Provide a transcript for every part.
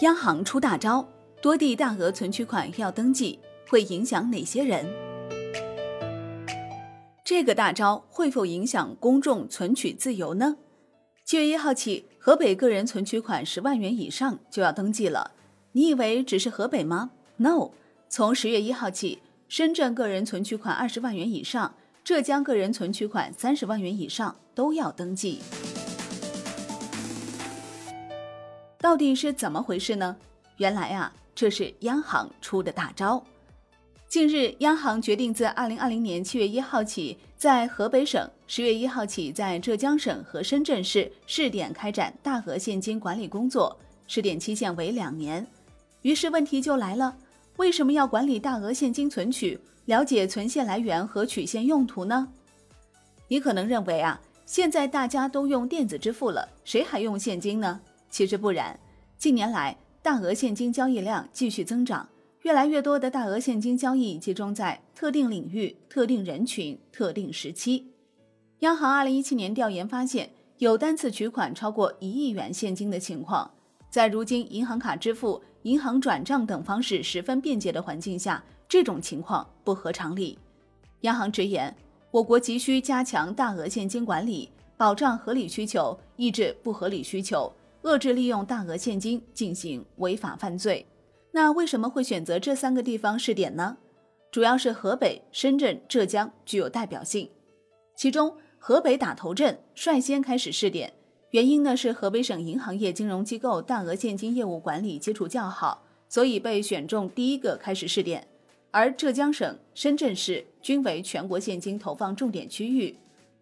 央行出大招，多地大额存取款要登记，会影响哪些人？这个大招会否影响公众存取自由呢？七月一号起，河北个人存取款十万元以上就要登记了。你以为只是河北吗？No，从十月一号起，深圳个人存取款二十万元以上，浙江个人存取款三十万元以上都要登记。到底是怎么回事呢？原来啊，这是央行出的大招。近日，央行决定自二零二零年七月一号起，在河北省；十月一号起，在浙江省和深圳市试点开展大额现金管理工作，试点期限为两年。于是问题就来了：为什么要管理大额现金存取？了解存现来源和取现用途呢？你可能认为啊，现在大家都用电子支付了，谁还用现金呢？其实不然，近年来大额现金交易量继续增长，越来越多的大额现金交易集中在特定领域、特定人群、特定时期。央行二零一七年调研发现，有单次取款超过一亿元现金的情况。在如今银行卡支付、银行转账等方式十分便捷的环境下，这种情况不合常理。央行直言，我国急需加强大额现金管理，保障合理需求，抑制不合理需求。遏制利用大额现金进行违法犯罪，那为什么会选择这三个地方试点呢？主要是河北、深圳、浙江具有代表性。其中，河北打头阵，率先开始试点。原因呢是河北省银行业金融机构大额现金业务管理基础较好，所以被选中第一个开始试点。而浙江省、深圳市均为全国现金投放重点区域，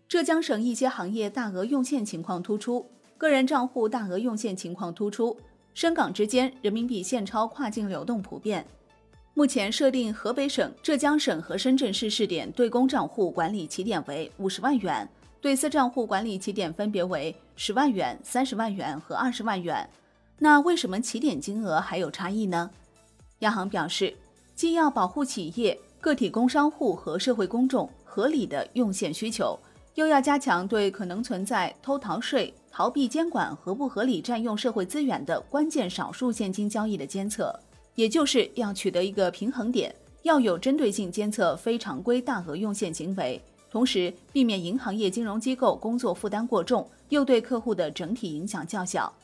浙江省一些行业大额用现情况突出。个人账户大额用现情况突出，深港之间人民币现钞跨境流动普遍。目前设定河北省、浙江省和深圳市试点对公账户管理起点为五十万元，对私账户管理起点分别为十万元、三十万元和二十万元。那为什么起点金额还有差异呢？央行表示，既要保护企业、个体工商户和社会公众合理的用现需求。又要加强对可能存在偷逃税、逃避监管和不合理占用社会资源的关键少数现金交易的监测，也就是要取得一个平衡点，要有针对性监测非常规大额用现行为，同时避免银行业金融机构工作负担过重，又对客户的整体影响较小。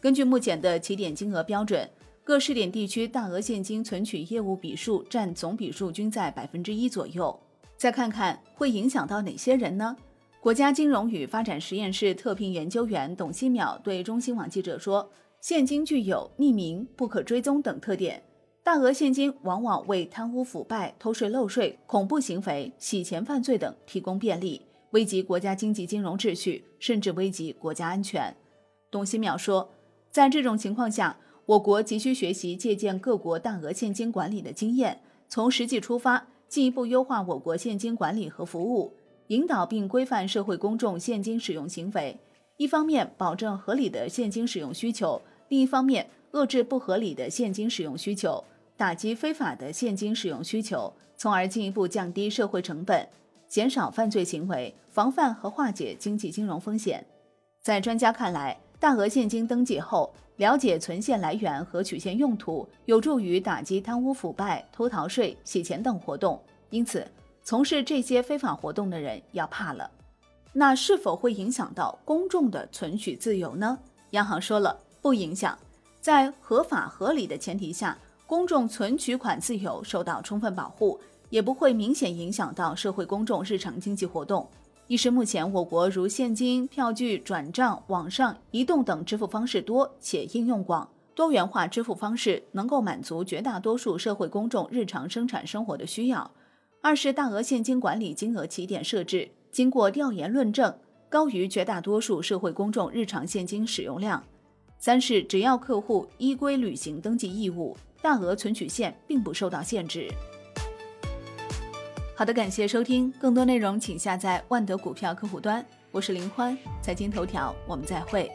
根据目前的起点金额标准，各试点地区大额现金存取业务笔数占总笔数均在百分之一左右。再看看会影响到哪些人呢？国家金融与发展实验室特聘研究员董希淼对中新网记者说：“现金具有匿名、不可追踪等特点，大额现金往往为贪污腐败、偷税漏税、恐怖行为、洗钱犯罪等提供便利，危及国家经济金融秩序，甚至危及国家安全。”董希淼说：“在这种情况下，我国急需学习借鉴各国大额现金管理的经验，从实际出发，进一步优化我国现金管理和服务。”引导并规范社会公众现金使用行为，一方面保证合理的现金使用需求，另一方面遏制不合理的现金使用需求，打击非法的现金使用需求，从而进一步降低社会成本，减少犯罪行为，防范和化解经济金融风险。在专家看来，大额现金登记后，了解存现来源和取现用途，有助于打击贪污腐败、偷逃税、洗钱等活动。因此。从事这些非法活动的人要怕了，那是否会影响到公众的存取自由呢？央行说了，不影响，在合法合理的前提下，公众存取款自由受到充分保护，也不会明显影响到社会公众日常经济活动。一是目前我国如现金、票据、转账、网上、移动等支付方式多且应用广，多元化支付方式能够满足绝大多数社会公众日常生产生活的需要。二是大额现金管理金额起点设置经过调研论证，高于绝大多数社会公众日常现金使用量。三是只要客户依规履行登记义务，大额存取现并不受到限制。好的，感谢收听，更多内容请下载万德股票客户端。我是林欢，财经头条，我们再会。